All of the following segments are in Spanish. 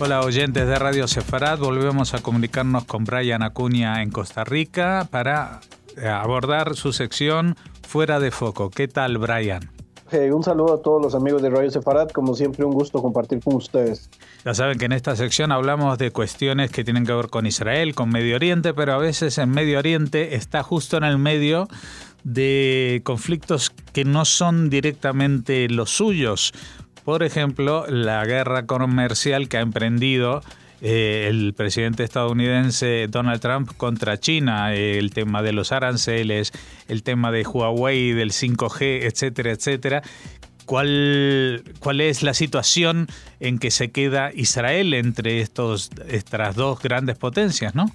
Hola oyentes de Radio Sefarad, volvemos a comunicarnos con Brian Acuña en Costa Rica para eh, abordar su sección Fuera de Foco. ¿Qué tal Brian? un saludo a todos los amigos de Radio Sefarad, como siempre un gusto compartir con ustedes. Ya saben que en esta sección hablamos de cuestiones que tienen que ver con Israel, con Medio Oriente, pero a veces en Medio Oriente está justo en el medio de conflictos que no son directamente los suyos. Por ejemplo, la guerra comercial que ha emprendido eh, el presidente estadounidense Donald Trump contra China, el tema de los aranceles, el tema de Huawei, del 5G, etcétera, etcétera. ¿Cuál, ¿Cuál es la situación en que se queda Israel entre estos, estas dos grandes potencias, no?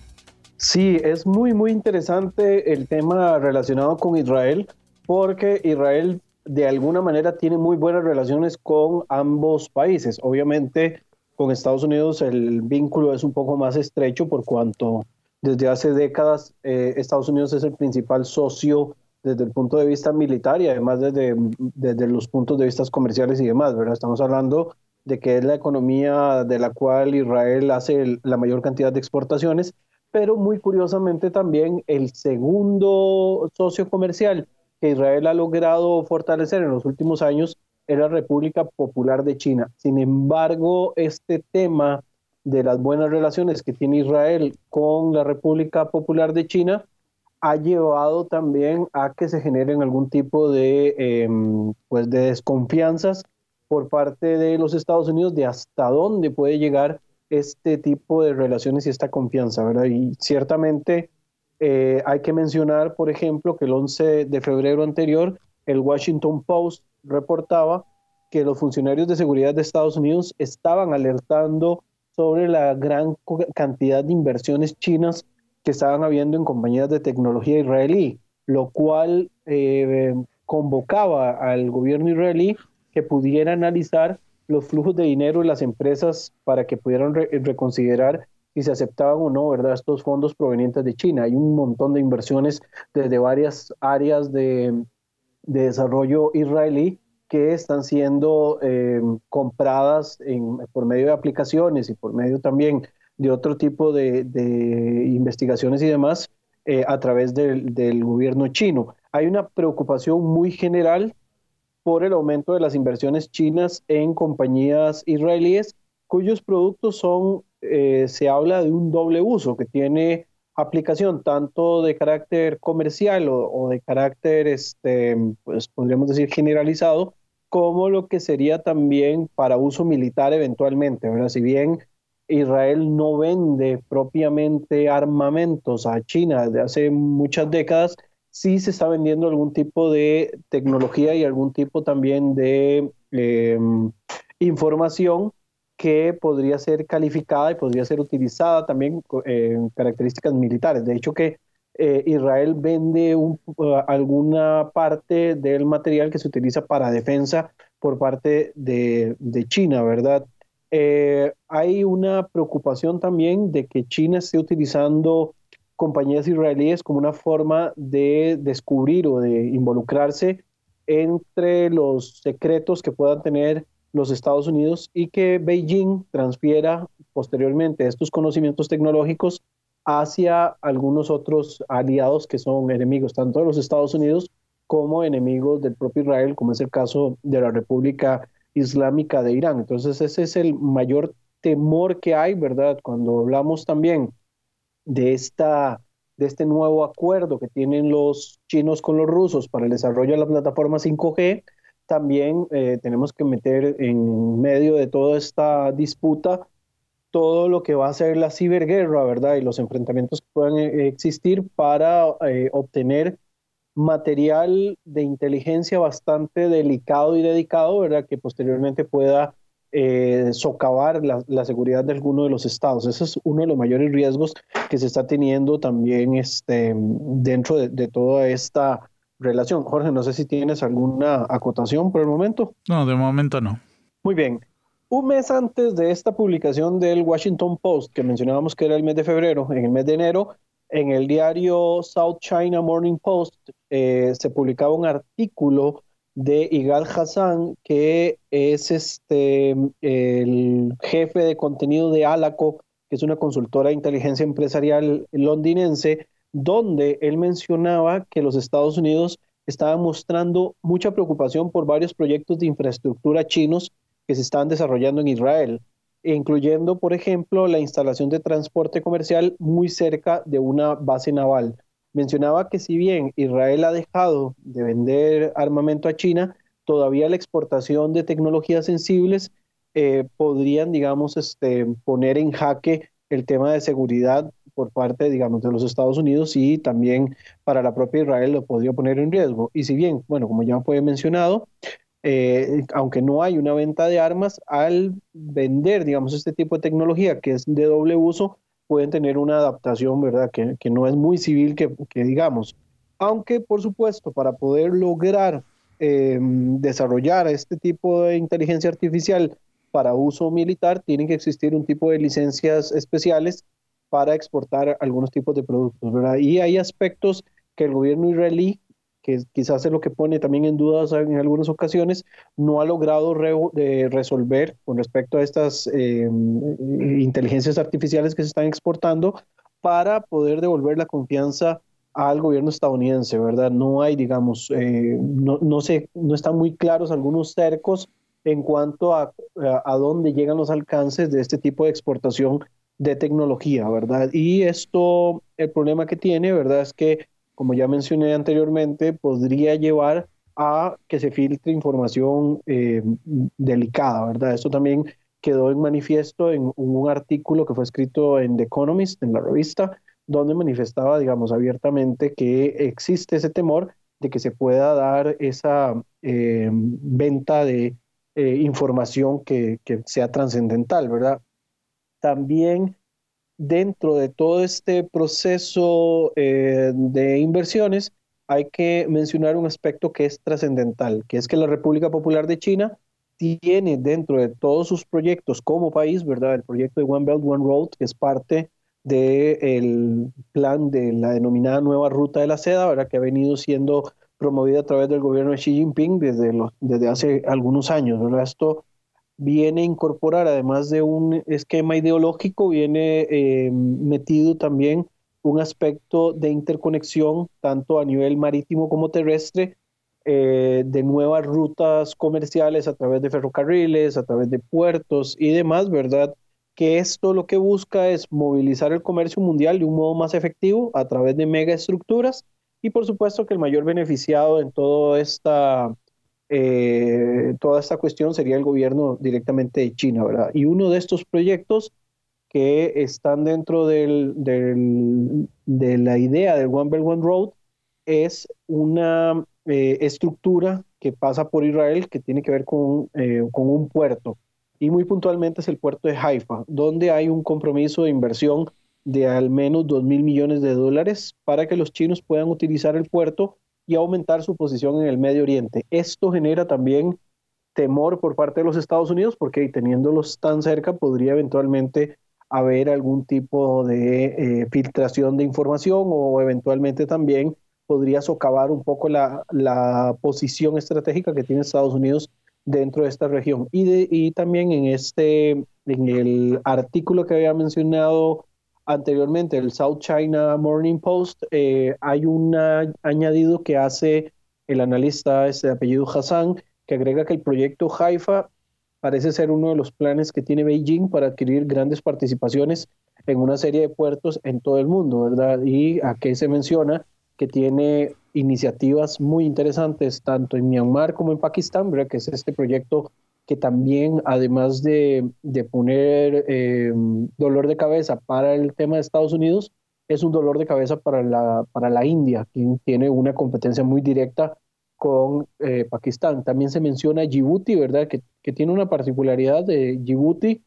Sí, es muy, muy interesante el tema relacionado con Israel, porque Israel de alguna manera tiene muy buenas relaciones con ambos países. Obviamente, con Estados Unidos el vínculo es un poco más estrecho por cuanto desde hace décadas eh, Estados Unidos es el principal socio desde el punto de vista militar y además desde, desde los puntos de vista comerciales y demás, ¿verdad? Estamos hablando de que es la economía de la cual Israel hace la mayor cantidad de exportaciones, pero muy curiosamente también el segundo socio comercial que Israel ha logrado fortalecer en los últimos años era República Popular de China. Sin embargo, este tema de las buenas relaciones que tiene Israel con la República Popular de China ha llevado también a que se generen algún tipo de, em, pues de desconfianzas por parte de los Estados Unidos de hasta dónde puede llegar este tipo de relaciones y esta confianza, ¿verdad? Y ciertamente eh, hay que mencionar, por ejemplo, que el 11 de febrero anterior, el Washington Post reportaba que los funcionarios de seguridad de Estados Unidos estaban alertando sobre la gran cantidad de inversiones chinas que estaban habiendo en compañías de tecnología israelí, lo cual eh, convocaba al gobierno israelí que pudiera analizar los flujos de dinero de las empresas para que pudieran reconsiderar si se aceptaban o no, ¿verdad? Estos fondos provenientes de China. Hay un montón de inversiones desde varias áreas de, de desarrollo israelí que están siendo eh, compradas por medio de aplicaciones y por medio también de otro tipo de, investigaciones y demás eh, a través del, del, gobierno chino. Hay una preocupación muy general por el aumento de las inversiones chinas en compañías israelíes cuyos productos son, eh, se habla de un doble uso, que tiene aplicación tanto de carácter comercial o, de carácter, este, pues podríamos decir, generalizado, como lo que sería también para uso militar eventualmente, ¿verdad? Si bien Israel no vende propiamente armamentos a China desde hace muchas décadas, sí se está vendiendo algún tipo de tecnología y algún tipo también de em, información que podría ser calificada y podría ser utilizada también en características militares. De hecho, que eh, Israel vende uh, alguna parte del material que se utiliza para defensa por parte de, China, ¿verdad? Eh, hay una preocupación también de que China esté utilizando compañías israelíes como una forma de descubrir o de involucrarse entre los secretos que puedan tener los Estados Unidos y que Beijing transfiera posteriormente estos conocimientos tecnológicos hacia algunos otros aliados que son enemigos tanto de los Estados Unidos como enemigos del propio Israel, como es el caso de la República Islámica de Irán. Entonces ese es el mayor temor que hay, ¿verdad? Cuando hablamos también de, esta, de este nuevo acuerdo que tienen los chinos con los rusos para el desarrollo de la plataforma 5G, también eh, tenemos que meter en medio de toda esta disputa todo lo que va a ser la ciberguerra, ¿verdad? Y los enfrentamientos que puedan eh, existir para eh, obtener material de inteligencia bastante delicado y dedicado, ¿verdad? Que posteriormente pueda socavar la, seguridad de alguno de los estados. Ese es uno de los mayores riesgos que se está teniendo también este, dentro de toda esta relación. Jorge, no sé si tienes alguna acotación por el momento. No, de momento no. Muy bien. Un mes antes de esta publicación del Washington Post, que mencionábamos que era el mes de febrero, en el mes de enero, en el diario South China Morning Post eh, se publicaba un artículo de Igal Hassan, que es este, el jefe de contenido de Alaco, que es una consultora de inteligencia empresarial londinense, donde él mencionaba que los Estados Unidos estaban mostrando mucha preocupación por varios proyectos de infraestructura chinos que se están desarrollando en Israel, incluyendo, por ejemplo, la instalación de transporte comercial muy cerca de una base naval. Mencionaba que si bien Israel ha dejado de vender armamento a China, todavía la exportación de tecnologías sensibles eh, podrían, digamos, este, poner en jaque el tema de seguridad por parte, digamos, de los Estados Unidos y también para la propia Israel lo podría poner en riesgo. Y si bien, bueno, como ya fue mencionado, eh, aunque no hay una venta de armas, al vender, digamos, este tipo de tecnología que es de doble uso, pueden tener una adaptación, ¿verdad? Que, que no es muy civil, que, que, digamos. Aunque, por supuesto, para poder lograr eh, desarrollar este tipo de inteligencia artificial para uso militar, tienen que existir un tipo de licencias especiales para exportar algunos tipos de productos, ¿verdad? Y hay aspectos que el gobierno israelí, que quizás es lo que pone también en dudas en algunas ocasiones, no ha logrado resolver con respecto a estas eh, inteligencias artificiales que se están exportando para poder devolver la confianza al gobierno estadounidense, ¿verdad? No hay, digamos, eh, no, no, se, no están muy claros algunos cercos en cuanto a, a, dónde llegan los alcances de este tipo de exportación de tecnología, ¿verdad? Y esto, el problema que tiene, ¿verdad? Es que, como ya mencioné anteriormente, podría llevar a que se filtre información eh, delicada, ¿verdad? Esto también quedó en manifiesto en un artículo que fue escrito en The Economist, en la revista, donde manifestaba, digamos, abiertamente que existe ese temor de que se pueda dar esa eh, venta de eh, información que, sea trascendental, ¿verdad? También dentro de todo este proceso eh, de inversiones hay que mencionar un aspecto que es trascendental, que es que la República Popular de China tiene dentro de todos sus proyectos como país, ¿verdad? El proyecto de One Belt, One Road, que es parte del plan de la denominada nueva ruta de la seda, ¿verdad? Que ha venido siendo promovida a través del gobierno de Xi Jinping desde, desde hace algunos años. ¿verdad? Esto viene a incorporar, además de un esquema ideológico, viene eh, metido también un aspecto de interconexión, tanto a nivel marítimo como terrestre, eh, de nuevas rutas comerciales a través de ferrocarriles, a través de puertos y demás, ¿verdad? Que esto lo que busca es movilizar el comercio mundial de un modo más efectivo a través de megaestructuras y por supuesto que el mayor beneficiado en toda esta, eh, toda esta cuestión sería el gobierno directamente de China, ¿verdad? Y uno de estos proyectos que están dentro de la idea del One Belt One Road es una eh, estructura que pasa por Israel que tiene que ver con, eh, con un puerto. Y muy puntualmente es el puerto de Haifa, donde hay un compromiso de inversión de al menos 2 mil millones de dólares para que los chinos puedan utilizar el puerto y aumentar su posición en el Medio Oriente. Esto genera también temor por parte de los Estados Unidos porque teniéndolos tan cerca podría eventualmente haber algún tipo de eh, filtración de información o eventualmente también podría socavar un poco la, posición estratégica que tiene Estados Unidos dentro de esta región. Y, y también en, este, en el artículo que había mencionado anteriormente, el South China Morning Post, eh, hay un añadido que hace el analista este de apellido Hassan, que agrega que el proyecto Haifa parece ser uno de los planes que tiene Beijing para adquirir grandes participaciones en una serie de puertos en todo el mundo, ¿verdad? Y aquí se menciona que tiene iniciativas muy interesantes tanto en Myanmar como en Pakistán, ¿verdad? Que es este proyecto que también, además de, poner eh, dolor de cabeza para el tema de Estados Unidos, es un dolor de cabeza para la, para la India, quien tiene una competencia muy directa con eh, Pakistán. También se menciona Djibouti, ¿verdad? Que, que, tiene una particularidad de Djibouti,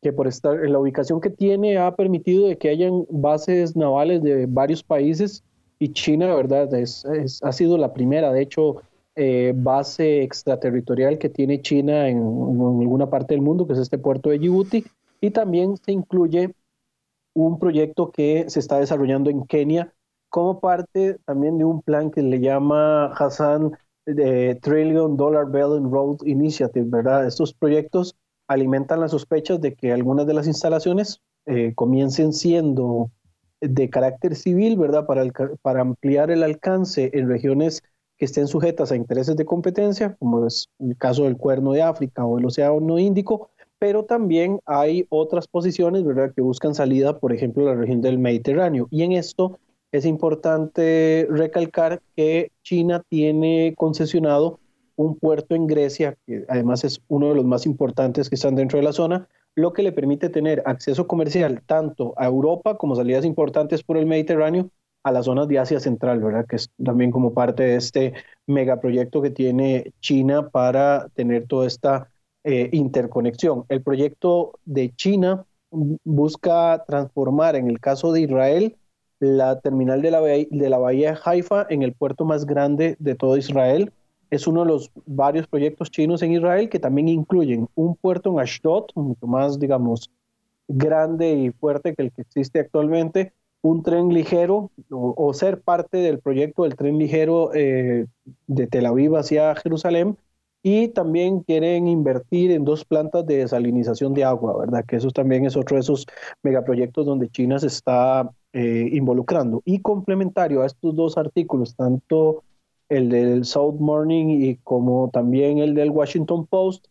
que por estar en la ubicación que tiene ha permitido de que hayan bases navales de varios países y China, ¿verdad? Es, ha sido la primera, de hecho, eh, base extraterritorial que tiene China en, alguna parte del mundo, que es este puerto de Djibouti, y también se incluye un proyecto que se está desarrollando en Kenia como parte también de un plan que le llama Hassan de Trillion Dollar Belt and Road Initiative, ¿verdad? Estos proyectos alimentan las sospechas de que algunas de las instalaciones eh, comiencen siendo de carácter civil, ¿verdad? Para, para ampliar el alcance en regiones que estén sujetas a intereses de competencia, como es el caso del Cuerno de África o el Océano Índico, pero también hay otras posiciones, ¿verdad?, que buscan salida, por ejemplo, la región del Mediterráneo. Y en esto es importante recalcar que China tiene concesionado un puerto en Grecia, que además es uno de los más importantes que están dentro de la zona, lo que le permite tener acceso comercial tanto a Europa como salidas importantes por el Mediterráneo a las zonas de Asia Central, ¿verdad? Que es también como parte de este megaproyecto que tiene China para tener toda esta eh, interconexión. El proyecto de China busca transformar, en el caso de Israel, la terminal de la, de la bahía de Haifa en el puerto más grande de todo Israel. Es uno de los varios proyectos chinos en Israel que también incluyen un puerto en Ashdod, mucho más, digamos, grande y fuerte que el que existe actualmente, un tren ligero o, ser parte del proyecto del tren ligero eh, de Tel Aviv hacia Jerusalén y también quieren invertir en dos plantas de desalinización de agua, ¿verdad? Que eso también es otro de esos megaproyectos donde China se está eh, involucrando. Y complementario a estos dos artículos, tanto el del South Morning y como también el del Washington Post,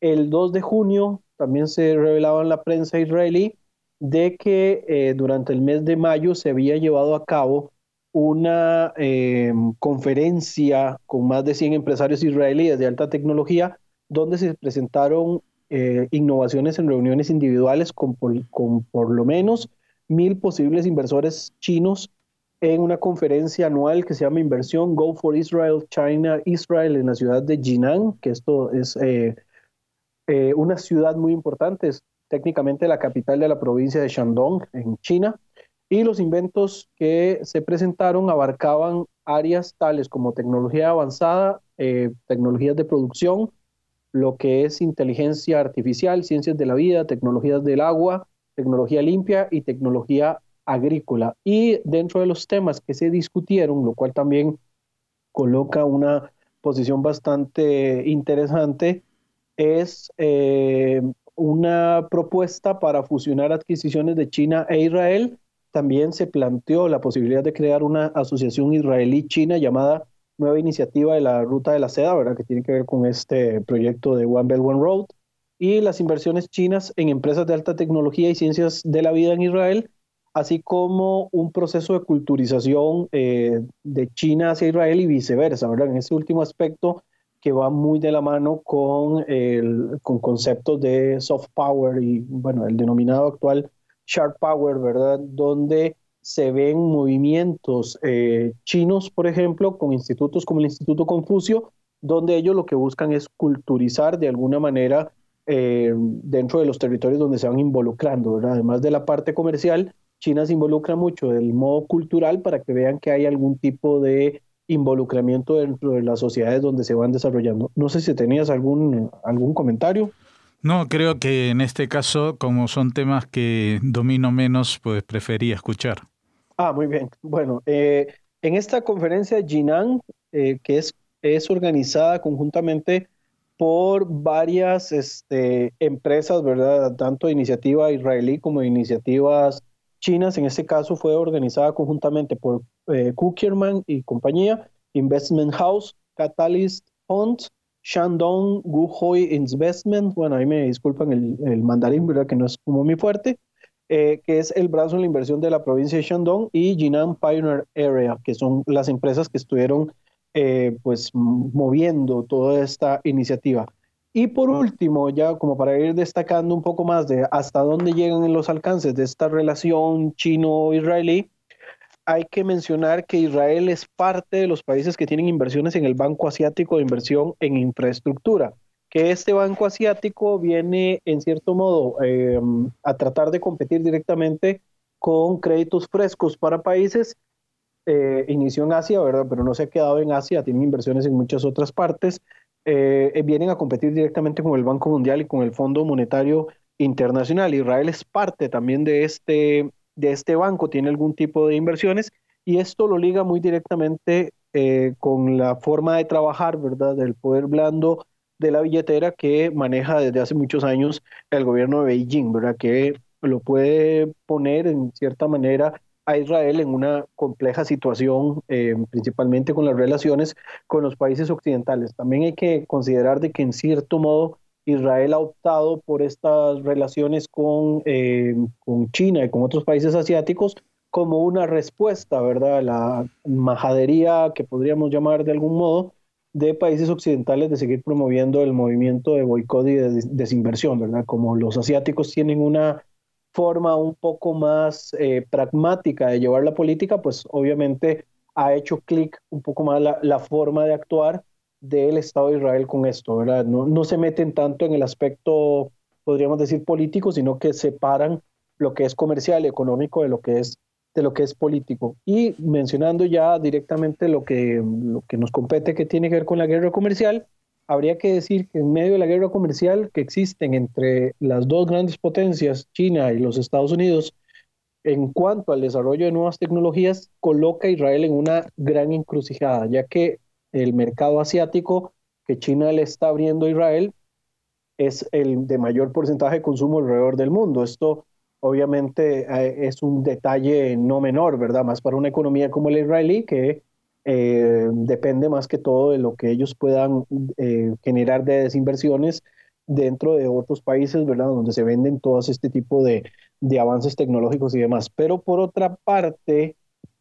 el 2 de junio también se revelaba en la prensa israelí de que eh, durante el mes de mayo se había llevado a cabo una eh, conferencia con más de 100 empresarios israelíes de alta tecnología, donde se presentaron eh, innovaciones en reuniones individuales con por, lo menos mil posibles inversores chinos en una conferencia anual que se llama Inversión Go for Israel, China, Israel en la ciudad de Jinan, que esto es una ciudad muy importante, técnicamente la capital de la provincia de Shandong, en China, y los inventos que se presentaron abarcaban áreas tales como tecnología avanzada, eh, tecnologías de producción, lo que es inteligencia artificial, ciencias de la vida, tecnologías del agua, tecnología limpia y tecnología agrícola. Y dentro de los temas que se discutieron, lo cual también coloca una posición bastante interesante, es eh, una propuesta para fusionar adquisiciones de China e Israel. También se planteó la posibilidad de crear una asociación israelí-china llamada Nueva Iniciativa de la Ruta de la Seda, ¿verdad? que tiene que ver con este proyecto de One Belt One Road, y las inversiones chinas en empresas de alta tecnología y ciencias de la vida en Israel, así como un proceso de culturización eh, de China hacia Israel y viceversa. ¿verdad? En ese último aspecto, que va muy de la mano con, el, con conceptos de soft power y, bueno, el denominado actual sharp power, ¿verdad? Donde se ven movimientos eh, chinos, por ejemplo, con institutos como el Instituto Confucio, donde ellos lo que buscan es culturizar de alguna manera eh, dentro de los territorios donde se van involucrando, ¿verdad? Además de la parte comercial, China se involucra mucho del modo cultural para que vean que hay algún tipo de involucramiento dentro de las sociedades donde se van desarrollando. No sé si tenías algún, algún comentario. No, creo que en este caso, como son temas que domino menos, pues prefería escuchar. Ah, muy bien. Bueno, eh, en esta conferencia Jinan, eh, que es, es organizada conjuntamente por varias este, empresas, ¿verdad? Tanto de iniciativa israelí como de iniciativas chinas. En este caso fue organizada conjuntamente por eh, y compañía, Investment House, Catalyst Fund, Shandong Guhoi Investment, bueno, ahí me disculpan el, el mandarín, ¿verdad? Que no es como mi fuerte, eh, que es el brazo de la inversión de la provincia de Shandong, y Jinan Pioneer Area, que son las empresas que estuvieron eh, pues moviendo toda esta iniciativa. Y por último, ya como para ir destacando un poco más de hasta dónde llegan los alcances de esta relación chino-israelí, hay que mencionar que Israel es parte de los países que tienen inversiones en el Banco Asiático de Inversión en Infraestructura, que este Banco Asiático viene en cierto modo em, a tratar de competir directamente con créditos frescos para países. Eh, inició en Asia, ¿verdad? Pero no se ha quedado en Asia, tienen inversiones en muchas otras partes. Eh, vienen a competir directamente con el Banco Mundial y con el Fondo Monetario Internacional. Israel es parte también de este de este banco tiene algún tipo de inversiones y esto lo liga muy directamente eh, con la forma de trabajar, ¿verdad? Del poder blando de la billetera que maneja desde hace muchos años el gobierno de Beijing, ¿verdad? Que lo puede poner en cierta manera a Israel en una compleja situación, eh, principalmente con las relaciones con los países occidentales. También hay que considerar de que en cierto modo Israel ha optado por estas relaciones con, eh, China y con otros países asiáticos como una respuesta, ¿verdad? A la majadería que podríamos llamar de algún modo de países occidentales de seguir promoviendo el movimiento de boicot y de desinversión, ¿verdad? Como los asiáticos tienen una forma un poco más eh, pragmática de llevar la política, pues obviamente ha hecho clic un poco más la, la, forma de actuar del Estado de Israel con esto, ¿verdad? No, no se meten tanto en el aspecto, podríamos decir, político, sino que separan lo que es comercial y económico de lo que es de lo que es político. Y mencionando ya directamente lo que, lo que nos compete que tiene que ver con la guerra comercial, habría que decir que en medio de la guerra comercial que existen entre las dos grandes potencias, China y los Estados Unidos, en cuanto al desarrollo de nuevas tecnologías, coloca a Israel en una gran encrucijada, ya que el mercado asiático que China le está abriendo a Israel es el de mayor porcentaje de consumo alrededor del mundo. Esto obviamente eh, es un detalle no menor, ¿verdad? Más para una economía como la israelí que eh, depende más que todo de lo que ellos puedan eh, generar de desinversiones dentro de otros países, ¿verdad? Donde se venden todos este tipo de, de avances tecnológicos y demás. Pero por otra parte,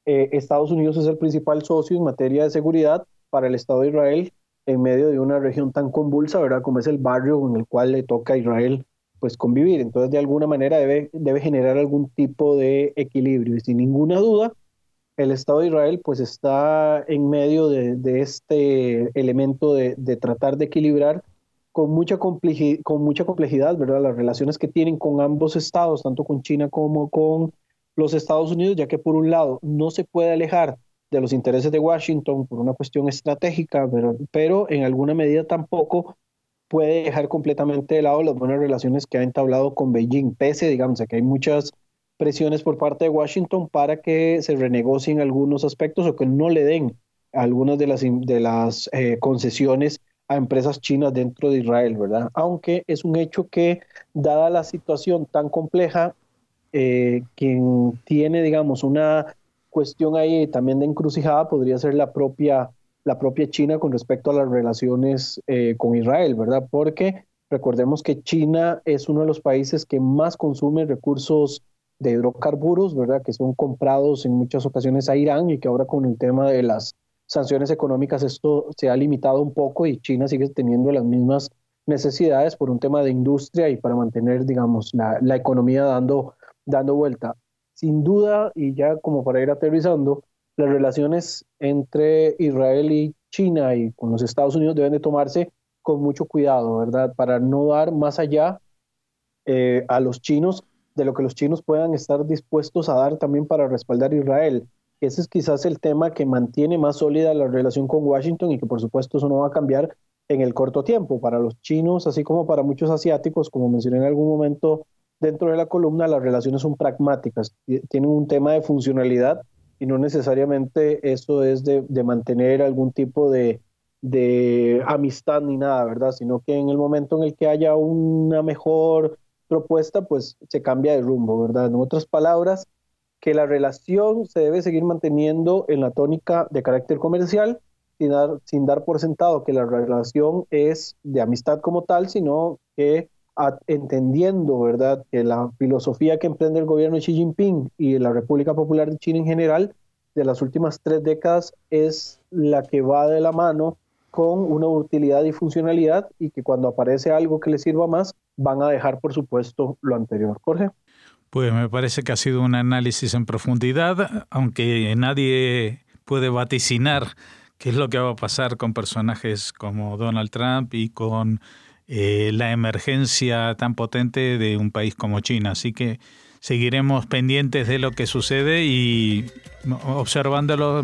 eh, Estados Unidos es el principal socio en materia de seguridad para el Estado de Israel en medio de una región tan convulsa, ¿verdad? Como es el barrio en el cual le toca a Israel pues convivir. Entonces, de alguna manera debe, debe generar algún tipo de equilibrio. Y sin ninguna duda, el Estado de Israel pues está en medio de, este elemento de, tratar de equilibrar con mucha, complejidad, ¿verdad? Las relaciones que tienen con ambos estados, tanto con China como con los Estados Unidos, ya que por un lado no se puede alejar de los intereses de Washington por una cuestión estratégica, pero, pero en alguna medida tampoco puede dejar completamente de lado las buenas relaciones que ha entablado con Beijing, pese, digamos, a que hay muchas presiones por parte de Washington para que se renegocien algunos aspectos o que no le den algunas de las, de las eh, concesiones a empresas chinas dentro de Israel, ¿verdad? Aunque es un hecho que, dada la situación tan compleja, eh, quien tiene, digamos, una cuestión ahí también de encrucijada podría ser la propia, la propia China con respecto a las relaciones eh, con Israel, ¿verdad? Porque recordemos que China es uno de los países que más consume recursos de hidrocarburos, ¿verdad? Que son comprados en muchas ocasiones a Irán y que ahora con el tema de las sanciones económicas esto se ha limitado un poco y China sigue teniendo las mismas necesidades por un tema de industria y para mantener, digamos, la, la economía dando, dando vuelta. Sin duda, y ya como para ir aterrizando, las relaciones entre Israel y China y con los Estados Unidos deben de tomarse con mucho cuidado, ¿verdad? Para no dar más allá eh, a los chinos de lo que los chinos puedan estar dispuestos a dar también para respaldar a Israel. Ese es quizás el tema que mantiene más sólida la relación con Washington y que por supuesto eso no va a cambiar en el corto tiempo. Para los chinos, así como para muchos asiáticos, como mencioné en algún momento dentro de la columna, las relaciones son pragmáticas, tienen un tema de funcionalidad y no necesariamente eso es de, mantener algún tipo de, de amistad ni nada, ¿verdad? Sino que en el momento en el que haya una mejor propuesta, pues se cambia de rumbo, ¿verdad? En otras palabras, que la relación se debe seguir manteniendo en la tónica de carácter comercial, sin dar, sin dar por sentado que la relación es de amistad como tal, sino que entendiendo, ¿verdad?, que la filosofía que emprende el gobierno de Xi Jinping y la República Popular de China en general de las últimas tres décadas es la que va de la mano con una utilidad y funcionalidad y que cuando aparece algo que le sirva más, van a dejar, por supuesto, lo anterior. Jorge. Pues me parece que ha sido un análisis en profundidad, aunque nadie puede vaticinar qué es lo que va a pasar con personajes como Donald Trump y con eh, la emergencia tan potente de un país como China. Así que seguiremos pendientes de lo que sucede y observándolo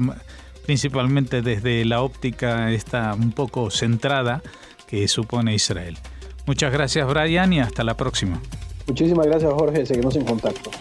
principalmente desde la óptica esta un poco centrada que supone Israel. Muchas gracias Brian y hasta la próxima. Muchísimas gracias Jorge, seguimos en contacto.